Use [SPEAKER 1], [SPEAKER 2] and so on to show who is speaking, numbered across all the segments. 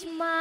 [SPEAKER 1] Batman!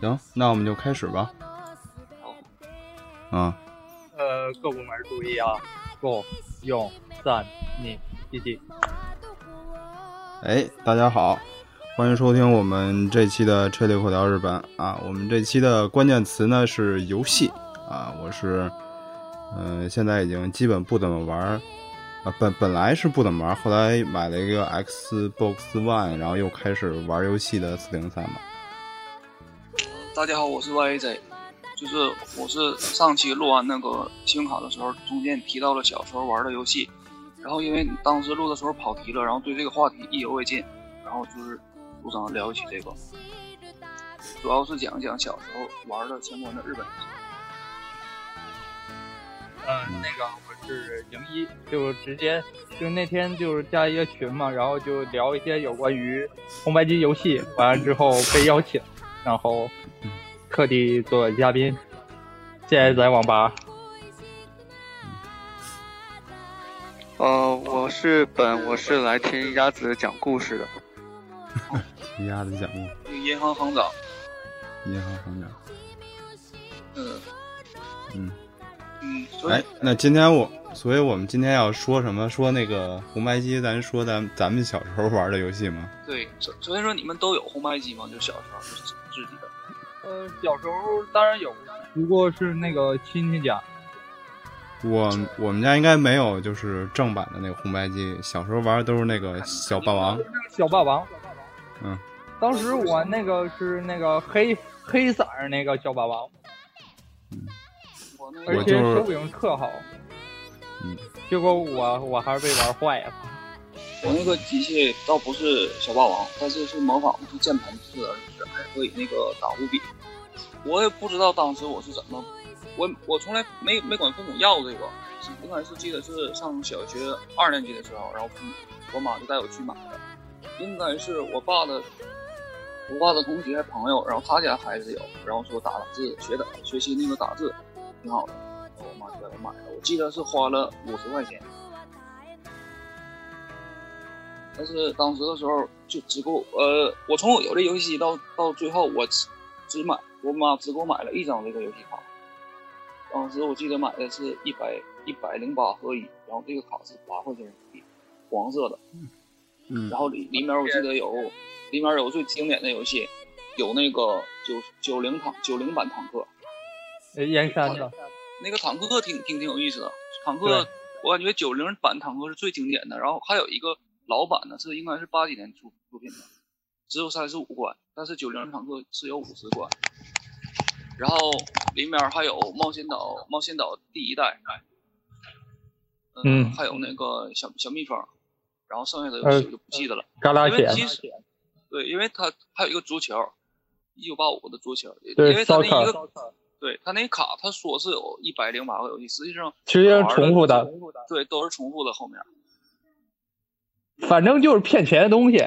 [SPEAKER 2] 行，那我们就开始吧。啊，
[SPEAKER 3] 呃，各部门注意啊，共用三你一起。
[SPEAKER 2] 哎，大家好，欢迎收听我们这期的车里口条日本啊。我们这期的关键词呢是游戏啊，我是，嗯、现在已经基本不怎么玩啊，本本来是不怎么玩，后来买了一个 Xbox One，然后又开始玩游戏的四零三嘛。
[SPEAKER 4] 大家好，我是 YAZ，就是我是上期录完那个信用卡的时候，中间提到了小时候玩的游戏，然后因为当时录的时候跑题了，然后对这个话题意犹未尽，然后就是不想聊起这个，主要是讲一讲小时候玩的相关的日本游戏。
[SPEAKER 3] 嗯，那个我是零一，就直接就那天就是加一个群嘛，然后就聊一些有关于红白机游戏，完了之后被邀请，然后特地做为嘉宾。现在在网吧，
[SPEAKER 5] 呃，我是本，我是来听鸭子讲故事的。
[SPEAKER 2] 听鸭子讲过
[SPEAKER 4] 那个银行行长，
[SPEAKER 2] 银行行长，
[SPEAKER 4] 嗯
[SPEAKER 2] 嗯，
[SPEAKER 4] 嗯，所以
[SPEAKER 2] 哎，那今天我，所以我们今天要说什么？说那个红白机，咱说咱咱们小时候玩的游戏吗？
[SPEAKER 4] 对，所所以说你们都有红白机吗？就小时候。
[SPEAKER 3] 呃，小时候当然有，不过是那个亲戚家。
[SPEAKER 2] 我我们家应该没有，就是正版的那个红白机。小时候玩的都是那个小霸王，
[SPEAKER 3] 小霸王，
[SPEAKER 2] 嗯，
[SPEAKER 3] 当时我那个是那个黑黑色儿那个小霸王，而且手柄特好。
[SPEAKER 2] 嗯，
[SPEAKER 3] 结果我我还是被玩坏了。
[SPEAKER 4] 我那个机器倒不是小霸王，但是是模仿的是键盘式的，还可以那个打五笔。我也不知道当时我是怎么，我我从来没没管父母要这个，应该是记得是上小学二年级的时候，然后父母我妈就带我去买的，应该是我爸的我爸的同学朋友，然后他家孩子有，然后说打打字学打学习那个打字挺好的，我妈就带我买了，我记得是花了五十块钱。但是当时的时候就只给我呃，我从我有这游戏机到到最后，我只只买我妈只给我买了一张这个游戏卡。当时我记得买的是一百一百零八合一，然后这个卡是八块钱人民币，黄色的。
[SPEAKER 2] 嗯
[SPEAKER 4] 然后里里面我记得有里面有最经典的游戏，有那个九九零坦九零版坦克，
[SPEAKER 3] 呃燕山的，
[SPEAKER 4] 那个坦克挺挺挺有意思的。坦克我感觉九零版坦克是最经典的，然后还有一个老版的这应该是八几年出出品的，只有三十五关，但是九零坦克是有五十关。然后里面还有冒险岛，冒险岛第一代，
[SPEAKER 3] 嗯
[SPEAKER 4] 还有那个小小蜜蜂，然后剩下的游
[SPEAKER 3] 呃
[SPEAKER 4] 戏就不记得了。因为其实对，因为它还有一个足球，一九八五的足球，因为它那一个对它那卡，它说是有一百零八个游戏，实际上
[SPEAKER 3] 实际上重复的，
[SPEAKER 4] 对都是重复的后面。
[SPEAKER 3] 反正就是骗钱的东西。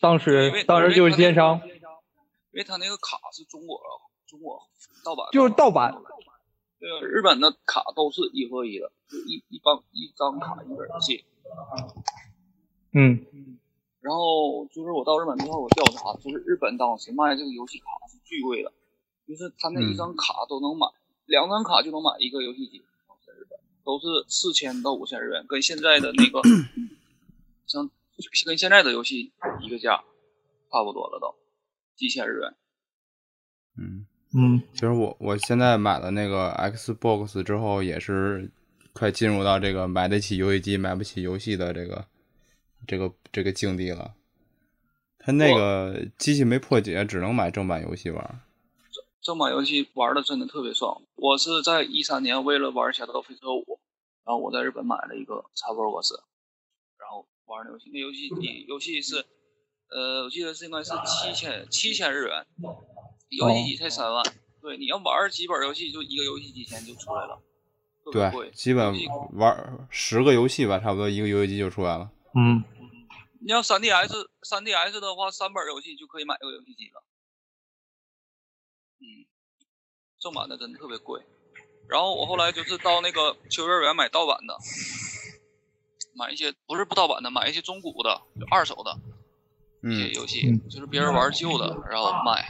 [SPEAKER 3] 当时当时就是奸商，
[SPEAKER 4] 因为他那个卡是中国中国盗版的，
[SPEAKER 3] 就是盗版。
[SPEAKER 4] 对啊，日本的卡都是一合一的，就一一张一张卡一本游戏。
[SPEAKER 3] 嗯，
[SPEAKER 4] 然后就是我到日本之后，我调查，就是日本当时卖这个游戏卡是巨贵的，就是他那一张卡都能买，两张卡就能买一个游戏机，在日本都是四千到五千日元，跟现在的那个像跟现在的游戏一个价，差不多了都，几千日元。
[SPEAKER 2] 嗯，
[SPEAKER 3] 嗯，
[SPEAKER 2] 其实我我现在买了那个 Xbox 之后，也是快进入到这个买得起游戏机买不起游戏的这个这个这个境地了。它那个机器没破解，只能买正版游戏玩。
[SPEAKER 4] 正版游戏玩的真的特别爽。我是在一三年为了玩《侠盗飞车五》，然后我在日本买了一个 Xbox，然后玩的游戏。那游戏机游戏是，呃，我记得是应该是七千七千日元，游戏机才三万。对，你要玩几本游戏，就一个游戏机钱就出来了，
[SPEAKER 2] 对，。基本玩十个游戏吧，差不多一个游戏机就出来了。
[SPEAKER 3] 嗯，
[SPEAKER 4] 你要三 DS 三 DS 的话，三本游戏就可以买个游戏机了。嗯，正版的真的特别贵。然后我后来就是到那个秋叶原买盗版的，买一些不是不盗版的，买一些中古的、就二手的一些
[SPEAKER 2] 嗯
[SPEAKER 4] 游戏，就是别人玩旧的，然后卖。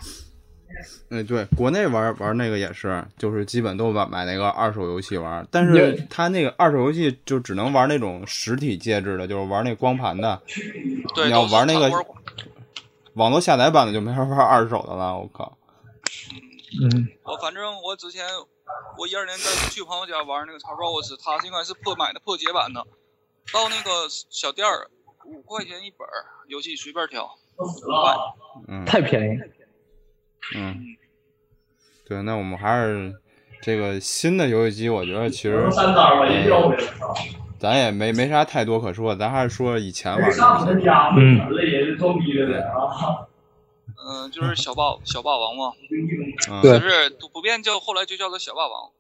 [SPEAKER 2] 嗯，对，国内玩玩那个也是，就是基本都买买那个二手游戏玩，但是他那个二手游戏就只能玩那种实体介质的，就是玩那光盘的。
[SPEAKER 4] 对，
[SPEAKER 2] 你要
[SPEAKER 4] 都
[SPEAKER 2] 玩那个网络下载版的就没法玩二手的了，我靠。
[SPEAKER 3] 嗯，
[SPEAKER 4] 我反正我之前我一二年在去朋友家玩那个 Xbox，他应该是破买的破解版的，到那个小店儿五块钱一本儿，游戏随便挑，五块。
[SPEAKER 2] 嗯
[SPEAKER 3] 太便宜。
[SPEAKER 2] 嗯，对，那我们还是这个新的游戏机，我觉得其实、呃咱也没没啥太多可说，咱还是说以前玩的。
[SPEAKER 3] 嗯，
[SPEAKER 4] 嗯、就是小霸 小霸王嘛，
[SPEAKER 2] 嗯，
[SPEAKER 3] 对
[SPEAKER 4] 就是都不便叫，后来就叫它小霸王。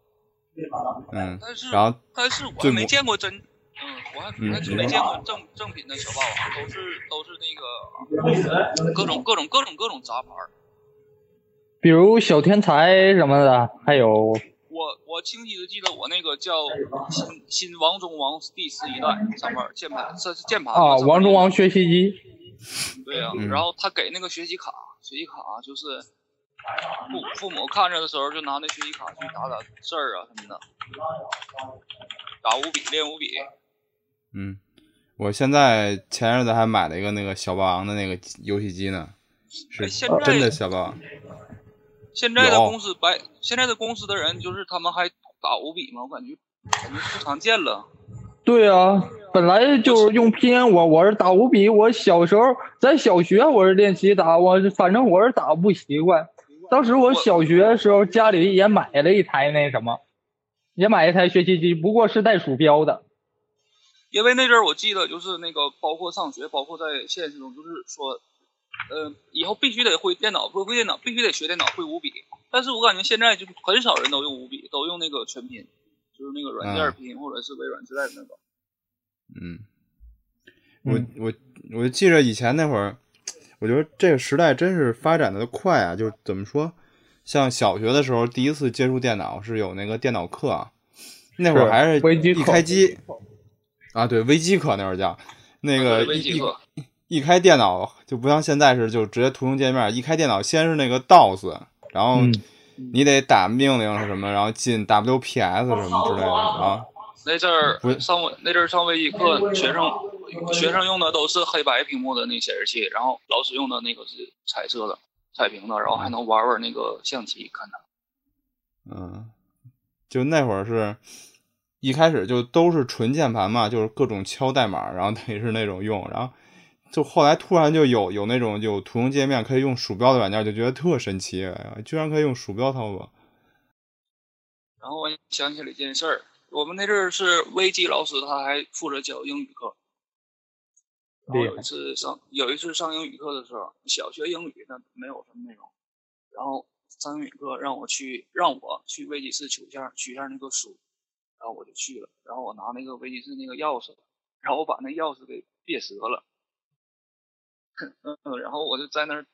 [SPEAKER 2] 嗯，
[SPEAKER 4] 但是
[SPEAKER 2] 然后
[SPEAKER 4] 但是我没见过真，嗯，我还
[SPEAKER 2] 嗯
[SPEAKER 4] 我还真没见过正正品的小霸王，都是都是那个各种各种各种各种杂牌儿。
[SPEAKER 3] 比如小天才什么的，还有
[SPEAKER 4] 我我清晰的记得我那个叫新新王中王第十一代上面键盘，这是键盘
[SPEAKER 3] 啊，王中王学习机。
[SPEAKER 4] 对呀、
[SPEAKER 2] 嗯
[SPEAKER 4] 然后他给那个学习卡，学习卡就是父父母看着的时候就拿那学习卡去打打字儿啊什么的，打五笔练五笔。
[SPEAKER 2] 嗯，我现在前日子还买了一个那个小霸王的那个游戏机呢，是
[SPEAKER 4] 哎现在
[SPEAKER 2] 真的小霸王。
[SPEAKER 4] 现在的公司白，现在的公司的人就是他们还打五笔吗？我感觉感觉不常见了。
[SPEAKER 3] 对啊，本来就是用拼音，我我是打五笔。我小时候在小学我是练习打，我反正我是打不习惯。当时我小学的时候家里也买了一台那什么，也买一台学习机，不过是带鼠标的。
[SPEAKER 4] 因为那阵儿我记得就是那个，包括上学，包括在现实中，就是说，呃，以后必须得会电脑，不会电脑必须得学电脑，会五笔。但是我感觉现在就很少人都用五笔，都用那个全拼，就是那个软件拼、或者是微软之类的那个。
[SPEAKER 2] 嗯，我我我就记着以前那会儿，我觉得这个时代真是发展的快啊！就是怎么说，像小学的时候第一次接触电脑是有那个电脑课啊，那会儿还是一开机 啊，对，微机课那会儿叫那个
[SPEAKER 4] 啊微
[SPEAKER 2] 一一
[SPEAKER 4] 机课
[SPEAKER 2] 一开电脑就不像现在是就直接图形界面，一开电脑先是那个 DOS，然后
[SPEAKER 3] 嗯
[SPEAKER 2] 你得打命令是什么，然后进 WPS 什么之类的，然后
[SPEAKER 4] 那阵儿上微那阵儿上微机课，学生学生用的都是黑白屏幕的那显示器，然后老师用的那个是彩色的彩屏的，然后还能玩玩那个象棋，看它。
[SPEAKER 2] 嗯，就那会儿是一开始就都是纯键盘嘛，就是各种敲代码，然后等于是那种用，然后就后来突然就有有那种有图形界面可以用鼠标的软件，就觉得特神奇，哎呀，居然可以用鼠标操作。
[SPEAKER 4] 然后我想起了一件事儿，我们那阵儿是微机老师，他还负责教英语课。然后有一次上有一次上英语课的时候，小学英语那没有什么内容，然后上英语课让我去让我去微机室取一下取一下那个书，然后我就去了，然后我拿那个微机室那个钥匙，然后我把那钥匙给别折了，嗯，然后我就在那儿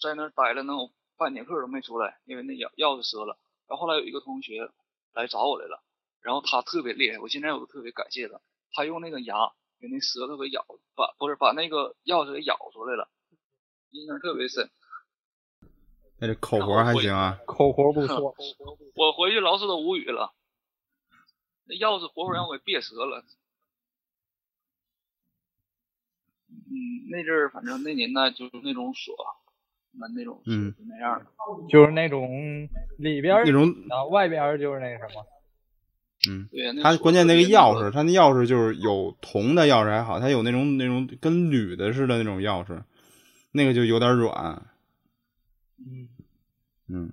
[SPEAKER 4] 在那儿待了能有半节课都没出来，因为那钥钥匙折了。然后后来有一个同学来找我来了，然后他特别厉害，我现在我都特别感谢他。他用那个牙给那舌头给咬，把不是把那个钥匙给咬出来了，印象特别深。
[SPEAKER 2] 那这口活还行啊，
[SPEAKER 3] 口活不错。
[SPEAKER 4] 我回去老师都无语了，那钥匙活活让我给别折了。嗯，那阵儿反正那年代就是那种锁门那种，
[SPEAKER 2] 嗯，
[SPEAKER 4] 就那样的。
[SPEAKER 3] 就是那种里边儿
[SPEAKER 2] 那种
[SPEAKER 3] 然后外边儿就是那什么，
[SPEAKER 2] 嗯，
[SPEAKER 4] 对，那
[SPEAKER 2] 它关键那个钥匙，它那钥匙就是有铜的钥匙还好，它有那种那种跟铝的似的那种钥匙，那个就有点软。
[SPEAKER 3] 嗯，
[SPEAKER 2] 嗯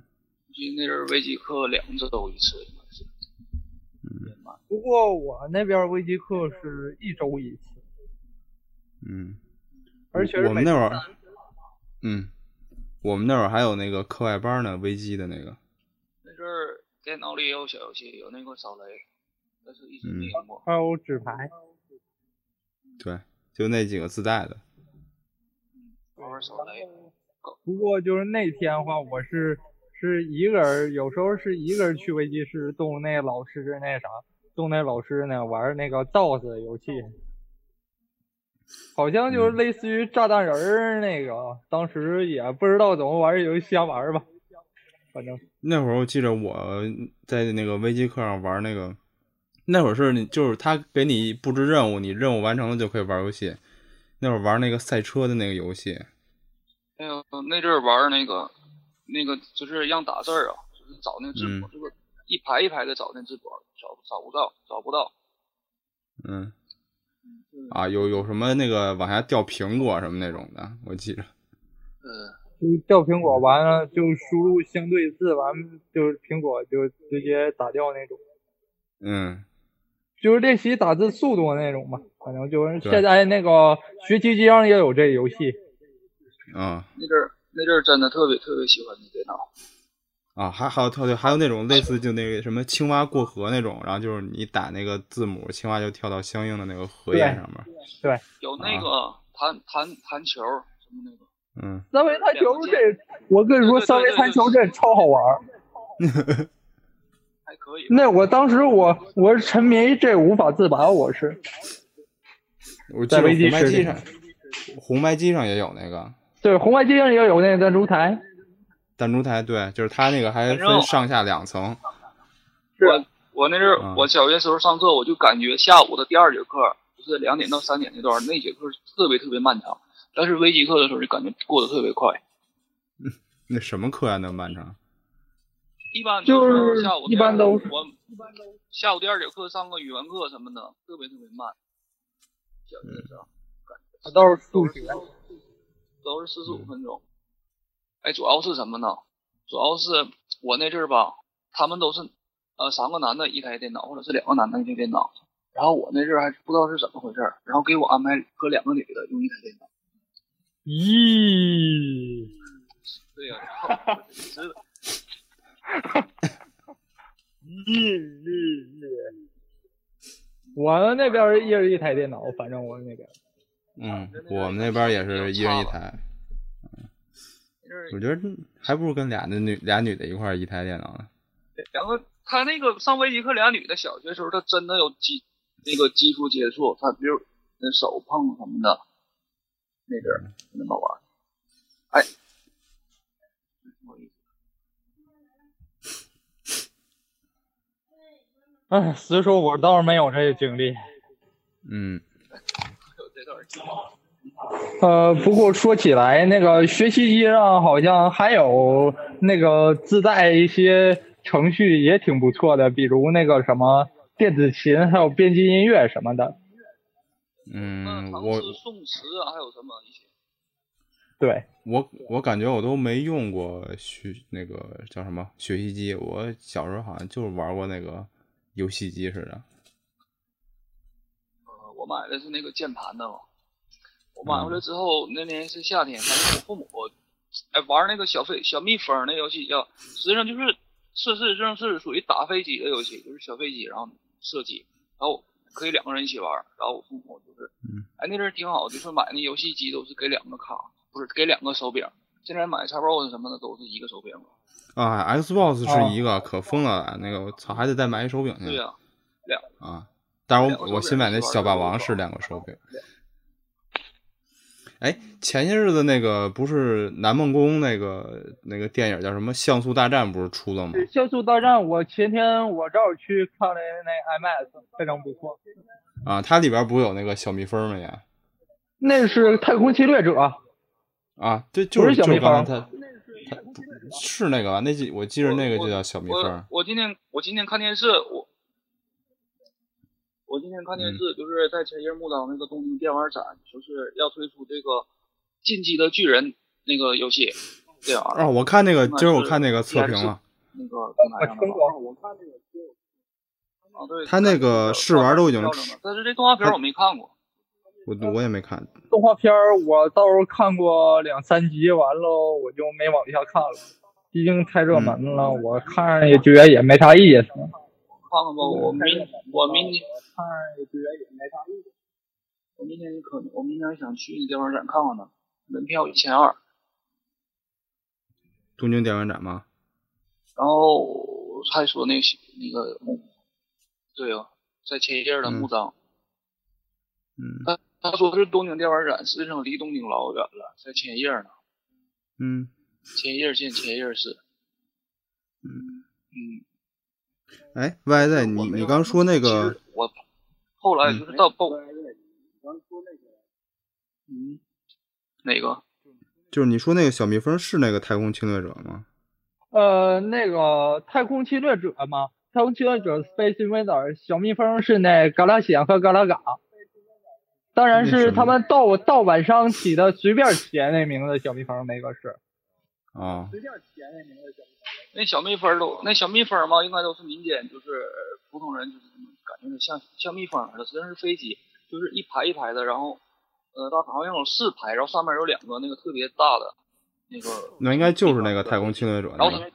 [SPEAKER 4] 记得那阵儿微机课两周一次，
[SPEAKER 3] 不过我那边儿微机课是一周一次，
[SPEAKER 2] 嗯，
[SPEAKER 3] 而且是每
[SPEAKER 2] 我们那会儿，嗯，我们那会儿还有那个课外班呢，微机的那个。
[SPEAKER 4] 那阵儿电脑里也有小游戏，有那个扫雷，但是一直没玩过。
[SPEAKER 3] 还有纸牌。
[SPEAKER 2] 对，就那几个自带的。
[SPEAKER 4] 玩玩扫雷，
[SPEAKER 3] 不过就是那天的话，我是是一个人，有时候是一个人去微机室动那老师那啥，动那老师呢玩那个 DOS 游戏，好像就是类似于炸弹人儿那个，当时也不知道怎么玩儿，游戏瞎玩吧，反正。
[SPEAKER 2] 那会儿我记得我在那个微机课上玩那个，那会儿是你就是他给你布置任务，你任务完成了就可以玩游戏。那会儿玩那个赛车的那个游戏，
[SPEAKER 4] 哎呦那阵儿玩那个那个就是让打字儿啊，就是找那个字母，
[SPEAKER 2] 嗯
[SPEAKER 4] 这个一排一排的找那字母，找找不到，找不到。
[SPEAKER 2] 嗯
[SPEAKER 4] 嗯
[SPEAKER 2] 啊，有有什么那个往下掉苹果什么那种的，我记着。
[SPEAKER 4] 嗯，
[SPEAKER 3] 就掉苹果完了就输入相对字，完就是苹果就直接打掉那种。
[SPEAKER 2] 嗯
[SPEAKER 3] 就是练习打字速度那种吧，反正就是现在那个学习机上也有这游戏。
[SPEAKER 2] 啊
[SPEAKER 4] 那阵儿那阵儿真的特别特别喜欢那电脑。
[SPEAKER 2] 啊，还还有跳对，还有那种类似就那个什么青蛙过河那种，然后就是你打那个字母，青蛙就跳到相应的那个荷叶上面。
[SPEAKER 3] 对，
[SPEAKER 4] 有那个弹弹弹球什么那个，
[SPEAKER 2] 嗯，
[SPEAKER 3] 三维弹球这，我跟你说，三维弹球这超好玩儿。
[SPEAKER 4] 还可以。
[SPEAKER 3] 那我当时我我是沉迷于这无法自拔，我是
[SPEAKER 2] 我
[SPEAKER 3] 在微机室里
[SPEAKER 2] 红白机上，红白机上也有那个
[SPEAKER 3] 对红外机上也有那个弹珠台，
[SPEAKER 2] 弹珠台，对，就是它那个还分上下两层。
[SPEAKER 4] 我我那阵儿
[SPEAKER 2] 嗯
[SPEAKER 4] 我小学时候上课，我就感觉下午的第二节课，就是两点到三点那段儿，那节课特别特别漫长。但是微机课的时候就感觉过得特别快。
[SPEAKER 2] 那什么课呀？那么漫长？
[SPEAKER 4] 一般
[SPEAKER 3] 就是
[SPEAKER 4] 下午
[SPEAKER 3] 一般都是
[SPEAKER 4] 我下午第二节课上个语文课什么的，特别特别慢。小学的时候
[SPEAKER 3] 都是数学。
[SPEAKER 4] 都是四十五分钟。哎，主要是什么呢？主要是我那阵儿吧，他们都是呃三个男的一台电脑，或者是两个男的一台电脑。然后我那阵儿还不知道是怎么回事儿，然后给我安排和两个女的用一台电脑。
[SPEAKER 3] 咦，
[SPEAKER 4] 对呀、然后是的，
[SPEAKER 3] 咦咦咦！我们那边一人一台电脑，反正我们那边。
[SPEAKER 2] 嗯，我们那边也是一人一台。我觉得还不如跟俩的女俩女的一块儿一台电脑呢。
[SPEAKER 4] 然后他那个上微机课俩女的小学时候，她真的有肌那个肌肤接触，她比如那手碰什么的，那阵儿那么玩。哎，不好意思
[SPEAKER 3] 哎，实说我倒是没有这个经历。
[SPEAKER 2] 嗯
[SPEAKER 4] 有这段儿经历
[SPEAKER 3] 呃，不过说起来，那个学习机上好像还有那个自带一些程序也挺不错的，比如那个什么电子琴，还有编辑音乐什么的。
[SPEAKER 2] 嗯，
[SPEAKER 4] 那
[SPEAKER 2] 我
[SPEAKER 4] 唐诗宋词啊，还有什么一些？
[SPEAKER 3] 对，
[SPEAKER 2] 我我感觉我都没用过学那个叫什么学习机，我小时候好像就是玩过那个游戏机似的。
[SPEAKER 4] 呃，我买的是那个键盘的嘛。我买回来之后，那年是夏天，反正我父母哎玩那个小飞小蜜蜂那游戏叫，实际上就是是是正是属于打飞机的游戏，就是小飞机，然后射击，然后可以两个人一起玩。然后我父母就是，
[SPEAKER 2] 嗯
[SPEAKER 4] 哎那阵儿挺好，就是买那游戏机都是给两个卡，不是给两个手柄。现在买 Xbox 什么的都是一个手柄。
[SPEAKER 2] 啊，Xbox 是一个，可疯了，那个我操，还得再买一手柄去。
[SPEAKER 4] 对呀、
[SPEAKER 2] 啊，但是我我新买那小霸王是两个手柄。哎，前些日子那个不是南梦宫那个那个电影叫什么《像素大战》不是出了吗？
[SPEAKER 3] 像素大战，我前天我正好去看了那 IMAX，非常不错。
[SPEAKER 2] 啊，它里边不是有那个小蜜蜂吗？也
[SPEAKER 3] 那是太空侵略者，
[SPEAKER 2] 啊，对，就
[SPEAKER 3] 不是小蜜
[SPEAKER 2] 就是刚才
[SPEAKER 3] 蜂
[SPEAKER 2] 他他是那个吧？那记我记着那个就叫小蜜蜂。
[SPEAKER 4] 我今天我今天看电视，我我今天看电视，就是在千叶木岛那个东京电玩展，就是要推出这个《进击的巨人》那个游戏，这样
[SPEAKER 2] 哦，我看那个，今儿我看那个测评了，
[SPEAKER 4] 那个平台上的
[SPEAKER 3] 听过
[SPEAKER 4] 我看那个啊，对，
[SPEAKER 2] 他那个试玩都已经
[SPEAKER 4] 但是这动画片我没看过。
[SPEAKER 2] 我我也没看。
[SPEAKER 3] 动画片我到时候看过两三集，完了我就没往下看了，毕竟太热门了，我看也觉得也没啥意思。
[SPEAKER 4] 看看吧，我明我明天
[SPEAKER 3] 看着也觉得也没啥意思。
[SPEAKER 4] 我明天可能我明天想去那电玩展看看呢，门票一千二，
[SPEAKER 2] 东京电玩展吗？
[SPEAKER 4] 然后还说那个那个木，对啊，在千叶的墓葬，
[SPEAKER 2] 嗯
[SPEAKER 4] 他他说是东京电玩展，实际上离东京老远了，在千叶呢，
[SPEAKER 2] 嗯
[SPEAKER 4] 千叶县千叶市，
[SPEAKER 2] 嗯。
[SPEAKER 4] 嗯，
[SPEAKER 2] 哎，Y 在你你刚说那个
[SPEAKER 4] 我后来就是到包，嗯，哪个？
[SPEAKER 2] 就是你说那个小蜜蜂是那个太空侵略者吗？
[SPEAKER 3] 呃，那个太空侵略者吗，太空侵略者 Space Invader，小蜜蜂是那嘎拉显和嘎拉嘎，当然是他们盗盗版商起的，随便起的那名字，小蜜蜂那个是。
[SPEAKER 2] 啊，
[SPEAKER 3] 随便起的那名字小蜜蜂。
[SPEAKER 4] 那小蜜蜂都那小蜜蜂嘛，应该都是民间就是普通人就是感觉像像蜜蜂似的，实际上是飞机，就是一排一排的，然后呃，它好像有四排，然后上面有两个那个特别大的那个，
[SPEAKER 2] 那应该就是那个太空侵略者
[SPEAKER 4] 然后
[SPEAKER 2] 那个。
[SPEAKER 4] 它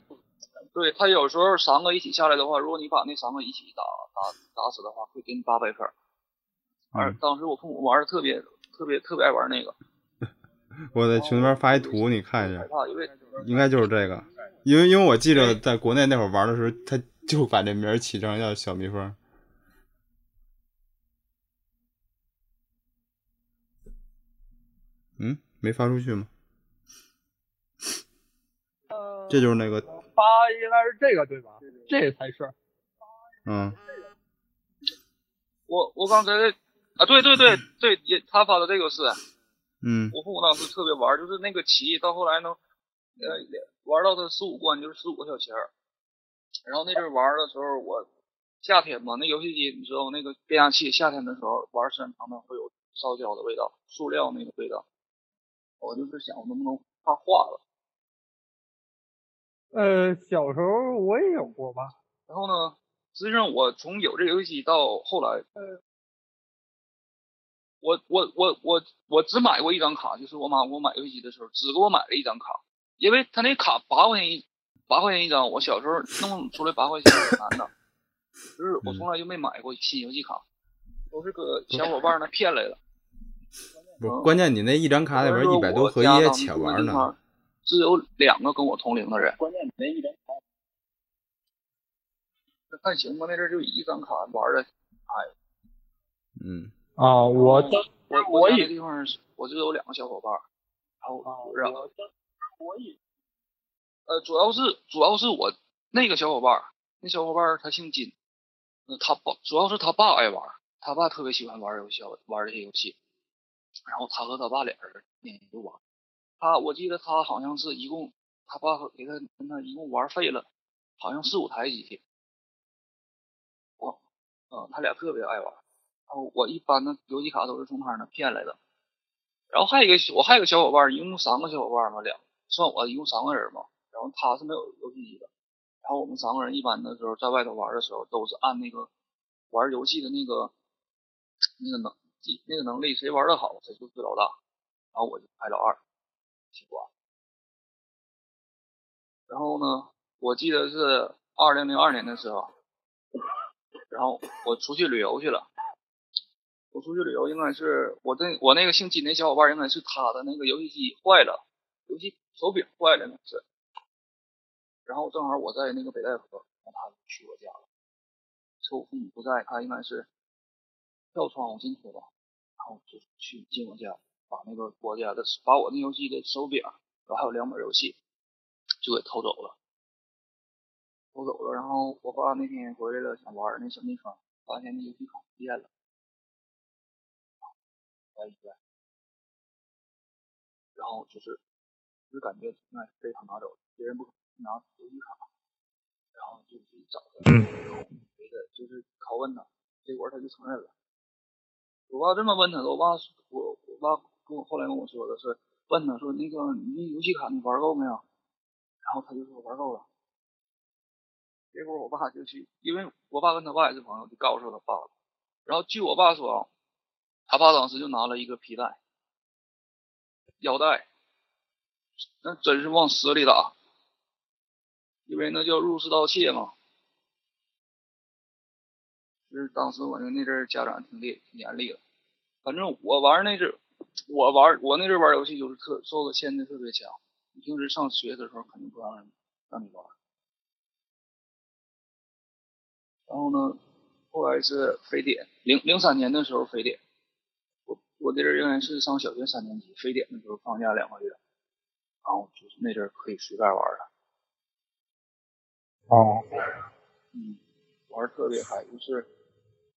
[SPEAKER 4] 对它有时候三个一起下来的话，如果你把那三个一起打打打死的话，会给你八百分儿。而
[SPEAKER 2] 嗯
[SPEAKER 4] 当时我父母玩的特别特别特别爱玩那个，
[SPEAKER 2] 我在群里面发一图，你看一下
[SPEAKER 4] 害，怕，因为
[SPEAKER 2] 应该就是这个。因为因为我记着在国内那会儿玩的时候，他就把这名儿起成叫小蜜蜂。嗯，没发出去吗？
[SPEAKER 3] 呃，
[SPEAKER 2] 这就是那个，
[SPEAKER 3] 发应该是这个对吧？这个才是。
[SPEAKER 2] 嗯
[SPEAKER 4] 我我刚才啊，对对对对，也他发的这个是。
[SPEAKER 2] 嗯
[SPEAKER 4] 我父母当时特别玩，就是那个棋，到后来呢，呃，玩到他十五关就是十五个小钱儿。然后那阵玩的时候，我夏天嘛，那游戏机你知道那个变压器，夏天的时候玩时间长了会有烧焦的味道，塑料那个味道。我就是想我能不能怕化了。
[SPEAKER 3] 呃，小时候我也有过吧。
[SPEAKER 4] 然后呢，实际上我从有这个游戏机到后来，
[SPEAKER 3] 呃
[SPEAKER 4] 我我我我我只买过一张卡，就是我妈给我买游戏机的时候，只给我买了一张卡，因为他那卡八块钱一八块钱一张，我小时候弄出来八块钱挺难的，就是我从来就没买过新游戏卡，都是搁小伙伴那骗来的。
[SPEAKER 2] 不，关键你那一张卡里边一百多合一也且玩呢。，
[SPEAKER 4] 只有两个跟我同龄的人。关键你那一张卡，那看行吧，那阵儿就一张卡玩的，哎，
[SPEAKER 2] 嗯
[SPEAKER 3] 啊，我当
[SPEAKER 4] 我
[SPEAKER 3] 我也
[SPEAKER 4] 我家那地方，我就有两个小伙伴儿，然后
[SPEAKER 3] 啊，
[SPEAKER 4] 让
[SPEAKER 3] 我也
[SPEAKER 4] 呃，主要是主要是我那个小伙伴，那小伙伴他姓金，呃，他爸主要是他爸爱玩，他爸特别喜欢玩游戏，玩这些游戏，然后他和他爸俩人天天就玩。他我记得他好像是一共他爸给他跟他一共玩废了，好像四五台机器。我，呃，他俩特别爱玩。然后我一般的游戏卡都是从他那骗来的。然后还有一个我还有个小伙伴，一共三个小伙伴嘛，两算我一共三个人嘛。然后他是没有游戏机的。然后我们三个人一般的时候在外头玩的时候，都是按那个玩游戏的那个那个能那个能力，谁玩的好谁就是老大。然后我就排老二，然后呢，我记得是二零零二年的时候，然后我出去旅游去了。我出去旅游应该是我那我那个姓金的小伙伴，应该是他的那个游戏机坏了，游戏手柄坏了那是。然后正好我在那个北戴河，然后他去我家了。趁我父母不在，他应该是跳窗户进去了，然后就去进我家，把那个我家的把我那游戏的手柄，然后还有两本游戏，就给偷走了。偷走了，然后我爸那天回来了，想玩那小蜜蜂，发现那游戏卡不见了。然后就是就是感觉那是被他拿走的，别人不可能拿游戏卡，然后就去找他，就是拷问他，结果他就承认了。我爸这么问他的，我爸我我爸跟我后来跟我说的是问他说那个你那游戏卡你玩够没有？然后他就说玩够了。结果我爸就去，因为我爸跟他爸也是朋友，就告诉他爸了。然后据我爸说啊，他爸当时就拿了一个皮带、腰带，那真是往死里打，因为那叫入室盗窃嘛。就是当时我那那阵家长挺厉挺严厉的，反正我玩那阵，我玩我那阵玩游戏就是特受的限制特别强，平时上学的时候肯定不让让你玩。然后呢，后来是非典，零零三年的时候非典，我我那阵应该是上小学三年级，非典的时候放假两个月，然后就是那阵儿可以随便玩了，
[SPEAKER 3] 哦，
[SPEAKER 4] 嗯，玩儿特别嗨，就是，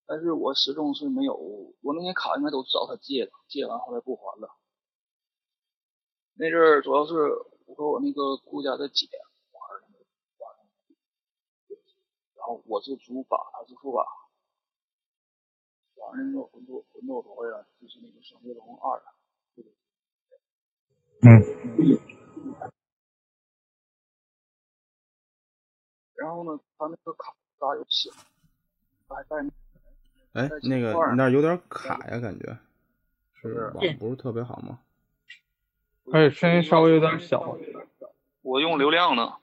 [SPEAKER 4] 但是我始终是没有，我那些卡应该都是找他借的，借完后来不还了。那阵儿主要是我和我那个姑家的姐玩儿的，玩的，然后我是主把，他是副把。玩儿那个魂斗魂斗罗呀，就是那个《圣飞龙二》啊。
[SPEAKER 3] 嗯
[SPEAKER 4] 然后呢，他那个卡咋有写？他还带那
[SPEAKER 2] 哎，那个你那有点卡呀，感觉是
[SPEAKER 4] 是
[SPEAKER 2] 网不是特别好吗？
[SPEAKER 3] 而且声音稍微有点小
[SPEAKER 4] 我用流量呢。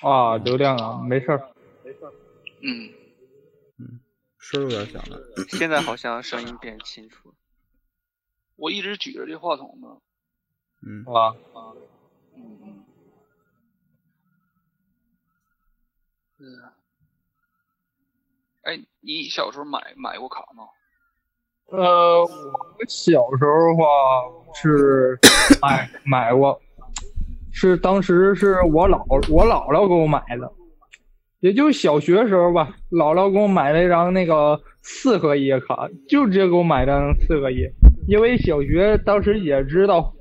[SPEAKER 3] 啊，流量啊，没事儿。
[SPEAKER 4] 没事儿嗯嗯，
[SPEAKER 2] 声儿有点小了。
[SPEAKER 5] 现在好像声音变清楚了。
[SPEAKER 4] 我一直举着这话筒呢。
[SPEAKER 2] 嗯，
[SPEAKER 3] 啊，
[SPEAKER 4] 嗯嗯。哎，你小时候买买过卡吗？
[SPEAKER 3] 呃，我小时候的话是买买过，是当时是我姥我姥姥给我买的，也就小学时候吧，姥姥给我买了一张那个四合一的卡，就直接给我买张四合一，因为小学当时也知道，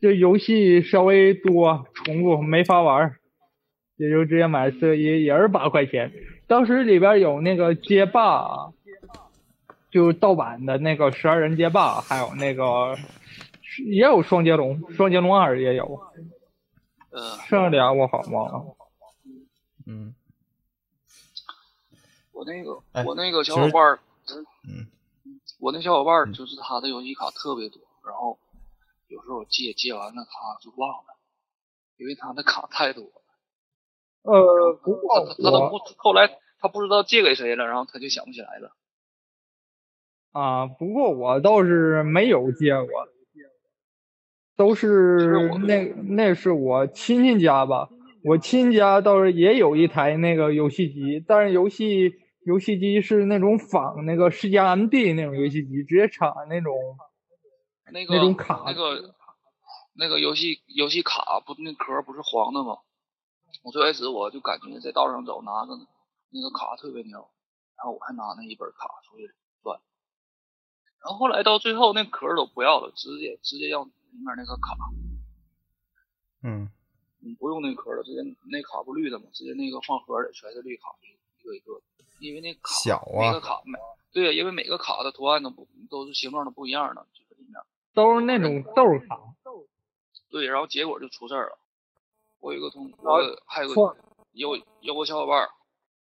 [SPEAKER 3] 这游戏稍微多重复没法玩，也就直接买四合一，也是八块钱。当时里边有那个街霸，就盗版的那个十二人街霸，还有那个也有双截龙，双截龙二也有，
[SPEAKER 4] 嗯，
[SPEAKER 3] 剩下俩我好忘了。
[SPEAKER 2] 嗯
[SPEAKER 4] 我那个、
[SPEAKER 2] 哎
[SPEAKER 4] 我那个小伙伴儿，
[SPEAKER 2] 嗯，
[SPEAKER 4] 我那小伙伴儿就是他的游戏卡特别多，然后有时候我借借完了他就忘了，因为他的卡太多了。
[SPEAKER 3] 呃，不过
[SPEAKER 4] 他他都不后来他不知道借给谁了，然后他就想不起来了。
[SPEAKER 3] 啊，不过我倒是没有借过，都是那那是我亲戚家吧。我亲家倒是也有一台那个游戏机，但是游戏游戏机是那种仿那个世嘉 MD 那种游戏机，直接插那种
[SPEAKER 4] 那个
[SPEAKER 3] 那种卡
[SPEAKER 4] 那个那个游戏游戏卡不那壳不是黄的吗？我最开始我就感觉在道上走拿着那个卡特别牛，然后我还拿那一本卡出去转，然后后来到最后那壳都不要了，直接直接要里面那个卡，
[SPEAKER 2] 嗯
[SPEAKER 4] 你不用那壳了，直接那卡不绿的嘛？直接那个放盒里全是绿卡，一个一个的，因为那卡
[SPEAKER 2] 小
[SPEAKER 4] 每个
[SPEAKER 2] 啊，
[SPEAKER 4] 卡每对，因为每个卡的图案都不都是形状都不一样的，就是里面。
[SPEAKER 3] 都是那种豆卡。
[SPEAKER 4] 对，然后结果就出事儿了。我有一个同，我还有个有有个小伙伴儿，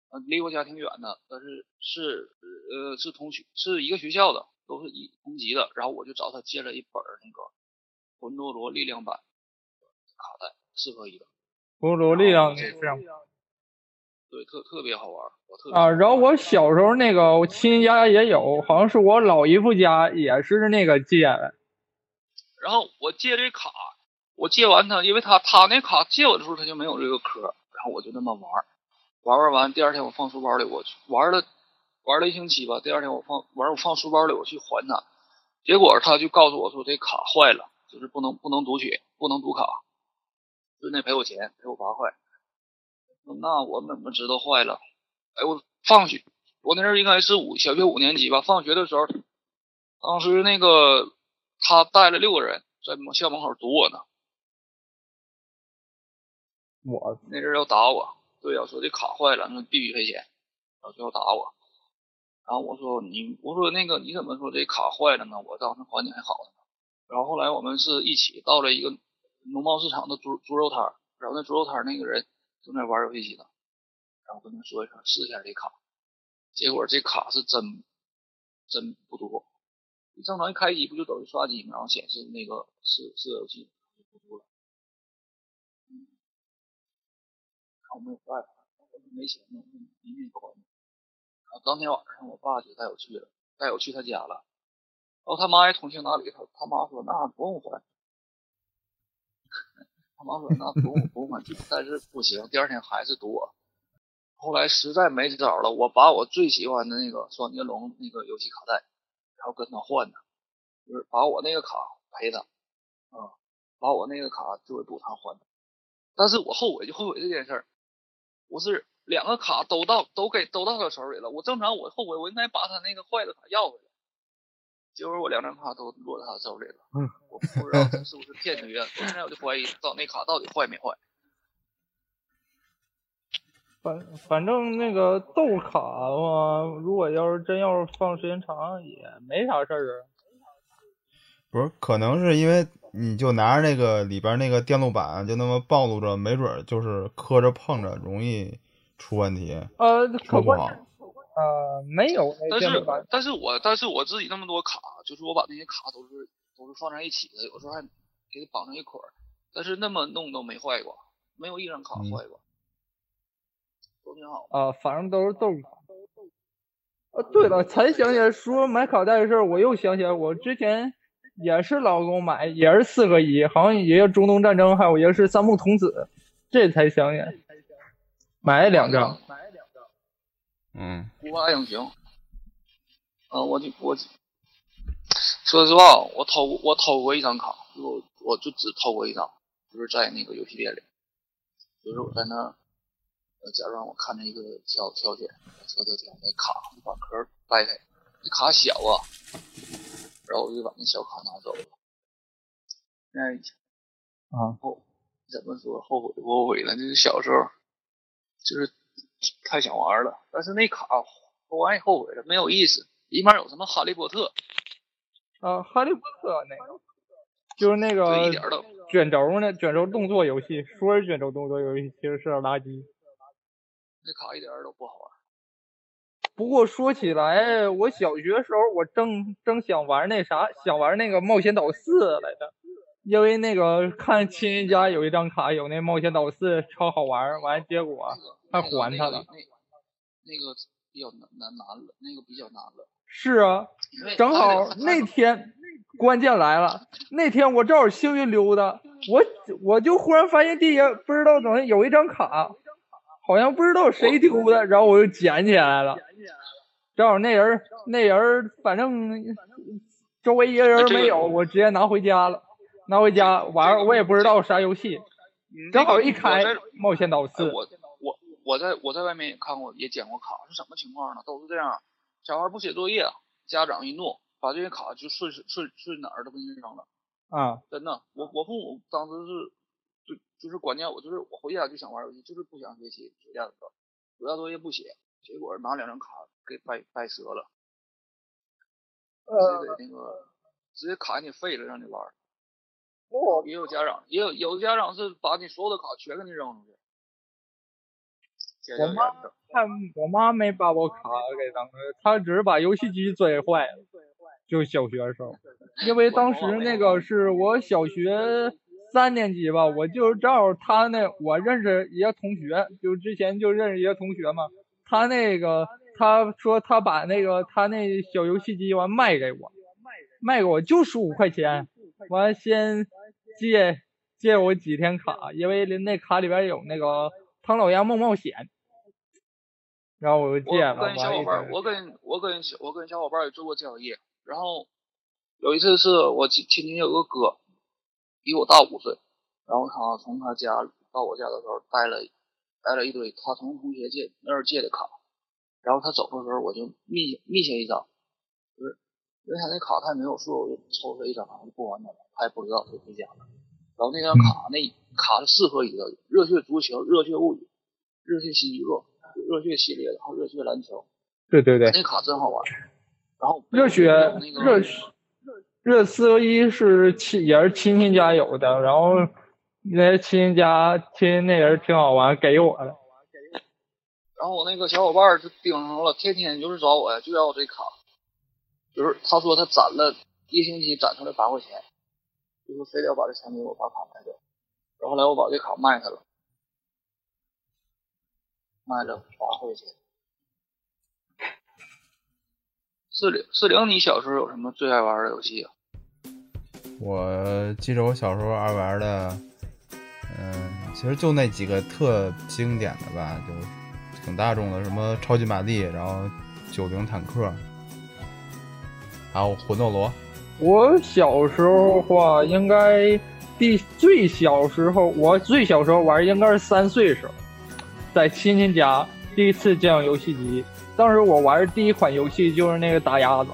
[SPEAKER 4] 呃，离我家挺远的，但是是呃是同学是一个学校的，都是一同级的。然后我就找他借了一本儿那个《魂斗罗力量版》卡带，四合一的，
[SPEAKER 3] 魂斗罗力量也这样
[SPEAKER 4] 对，特特别好玩儿，我特别
[SPEAKER 3] 啊。然后我小时候那个我亲戚家也有，好像是我老姨夫家也是那个借的。
[SPEAKER 4] 然后我借这卡，我借完他，因为他他那卡借我的时候他就没有这个壳，然后我就那么玩，玩玩完，第二天我放书包里，我去玩了玩了一星期吧，第二天我放玩我放书包里，我去还他，结果他就告诉我说这卡坏了，就是不能不能读取，不能读卡，就那赔我钱，赔我八块。那我怎么知道坏了？哎，我放学，我那阵儿应该是五小学五年级吧，放学的时候，当时那个他带了六个人，在校门口堵我呢，
[SPEAKER 3] 我
[SPEAKER 4] 那人要打我，对呀、说这卡坏了，那必须赔钱，然后就要打我。然后我说你，我说那个你怎么说这卡坏了呢？我当时还你还好呢。然后后来我们是一起到了一个农贸市场的猪猪肉摊，然后那猪肉摊那个人正在玩游戏机呢，然后跟他说一声试一下这卡，结果这卡是真真不多，正常一开机不就等于刷机吗？然后显示那个是是游戏就不多了，我没有办法，我没钱了，明天还。然后当天晚上我爸就带我去了，带我去他家了。然后他妈也通情达理，他他妈说那不用还，他妈说那不用不用还，但是不行，第二天还是多。后来实在没招了，我把我最喜欢的那个双截龙那个游戏卡带，然后跟他换的，就是把我那个卡赔他，啊、把我那个卡作为补偿还的。但是我后悔就后悔这件事儿，我是两个卡都到都给都到他手里了，我正常我后悔我应该把他那个坏的卡要回来，结果我两张卡都落在他手里了，
[SPEAKER 3] 嗯
[SPEAKER 4] 我不知道这是不是骗局啊？现在我就怀疑到那卡到底坏没坏。
[SPEAKER 3] 反反正那个豆卡嘛，如果要是真要是放时间长，也没啥事儿啊。
[SPEAKER 2] 不是，可能是因为你就拿着那个里边那个电路板就那么暴露着，没准就是磕着碰着，容易出问题，
[SPEAKER 3] 呃，可
[SPEAKER 2] 说不好。
[SPEAKER 3] 呃没有
[SPEAKER 4] 但是但是我但是我自己那么多卡，就是我把那些卡都是都是放在一起的，有时候还给它绑成一捆儿，但是那么弄都没坏过，没有一张卡
[SPEAKER 2] 嗯
[SPEAKER 4] 坏过，都挺好。
[SPEAKER 3] 啊，反正都是豆卡。呃，对了，才想起来说买卡带的事儿，我又想起来，我之前也是老公买，也是四合一，好像也有中东战争，还有一个是三木童子，这才想起来，买了两张。
[SPEAKER 2] 嗯，
[SPEAKER 4] 孤霸英雄，嗯、我就我说实话，我偷我偷过一张卡，我我就只偷过一张，就是在那个游戏店里，就是我在那，呃，假装我看见一个条条件，条条条那卡，把壳儿掰开，这卡小啊，然后我就把那小卡拿走了。现在
[SPEAKER 3] 啊
[SPEAKER 4] 后怎么说后悔不后悔呢？就是小时候，就是太想玩了，但是那卡玩完也后悔了，没有意思。里面有什么哈利波特，
[SPEAKER 3] 啊，哈利波特那个，就是那个卷轴呢，卷轴动作游戏，说是卷轴动作游戏，其实是垃圾。
[SPEAKER 4] 那卡一点都不好玩。
[SPEAKER 3] 不过说起来，我小学时候我正正想玩那啥，想玩那个冒险岛四来着，因为那个看亲戚家有一张卡，有那冒险岛四超好玩，完结果还还他了
[SPEAKER 4] 那个那那个比较难难难了，那个比较难了。
[SPEAKER 3] 是啊，正好那天关键来了，那天我正好幸运溜达，我我就忽然发现地下不知道怎么有一张卡，好像不知道谁丢的，然后我就捡起来了。正好那人儿那人儿反正周围一个人没有，我直接拿回家了。拿回家玩儿，我也不知道啥游戏，正好一开《冒险岛
[SPEAKER 4] 哎
[SPEAKER 3] 四》，
[SPEAKER 4] 我我我在我在外面也看过，也捡过卡，是什么情况呢？都是这样，小孩不写作业，家长一怒，把这些卡就顺顺顺哪儿都给你扔了。
[SPEAKER 3] 啊，
[SPEAKER 4] 真的，我我父母当时是就就是关键我，就是我回家就想玩游戏，就是不想学习，暑假的时候，暑假作业不写，结果拿两张卡给掰掰折了，直接给那个直接卡你废了，让你玩也有家长，也有有的家长是把你所有的卡全给你扔出去。
[SPEAKER 3] 我妈我妈没把我卡给扔了，她只是把游戏机摔坏了，就小学的时候，因为当时那个是我小学三年级吧，我就正好他那我认识一个同学，就之前就认识一个同学嘛，他那个他说他把那个他那小游戏机完卖给我，卖给我就十五块钱，完先借借我几天卡，因为那卡里边有那个唐老鸭梦冒险。然后我就借了，
[SPEAKER 4] 跟小伙伴儿，
[SPEAKER 3] 完一直
[SPEAKER 4] 我跟我跟小我跟小伙伴也做过交易，然后有一次是我亲亲戚有个哥，比我大五岁，然后他从他家到我家的时候带了带了一堆他从同学借那儿借的卡，然后他走的时候我就密密下一张，就是因为他那卡他也没有数，我就抽出来一张，就不还他了，他也不知道就回家了。然后那张卡、那卡是四合一的，热血足球、热血物语、热血新娱乐、热血系列的，还有热血篮球。
[SPEAKER 6] 对对对，
[SPEAKER 4] 那卡真好玩。然后
[SPEAKER 6] 热血
[SPEAKER 4] 那个
[SPEAKER 6] 热血热四合一是亲也是亲戚家有的，然后那亲戚家亲戚那人挺好玩，给我的。
[SPEAKER 4] 然后我那个小伙伴就盯上了，天天就是找我呀，就要我这卡。就是他说他攒了一星期攒出来八块钱，就说非得要把这钱给我把卡卖掉。然后来我把这卡卖他了，卖了八块钱。四零四零，你小时候有什么最爱玩的游戏啊？
[SPEAKER 2] 我记着我小时候爱玩的，嗯、其实就那几个特经典的吧，就挺大众的，什么超级玛丽，然后九零坦克，还有魂斗罗。
[SPEAKER 6] 我小时候话，应该第最小时候，我最小时候玩应该是三岁时候，在亲戚家第一次见到游戏机。当时我玩的第一款游戏就是那个打鸭子。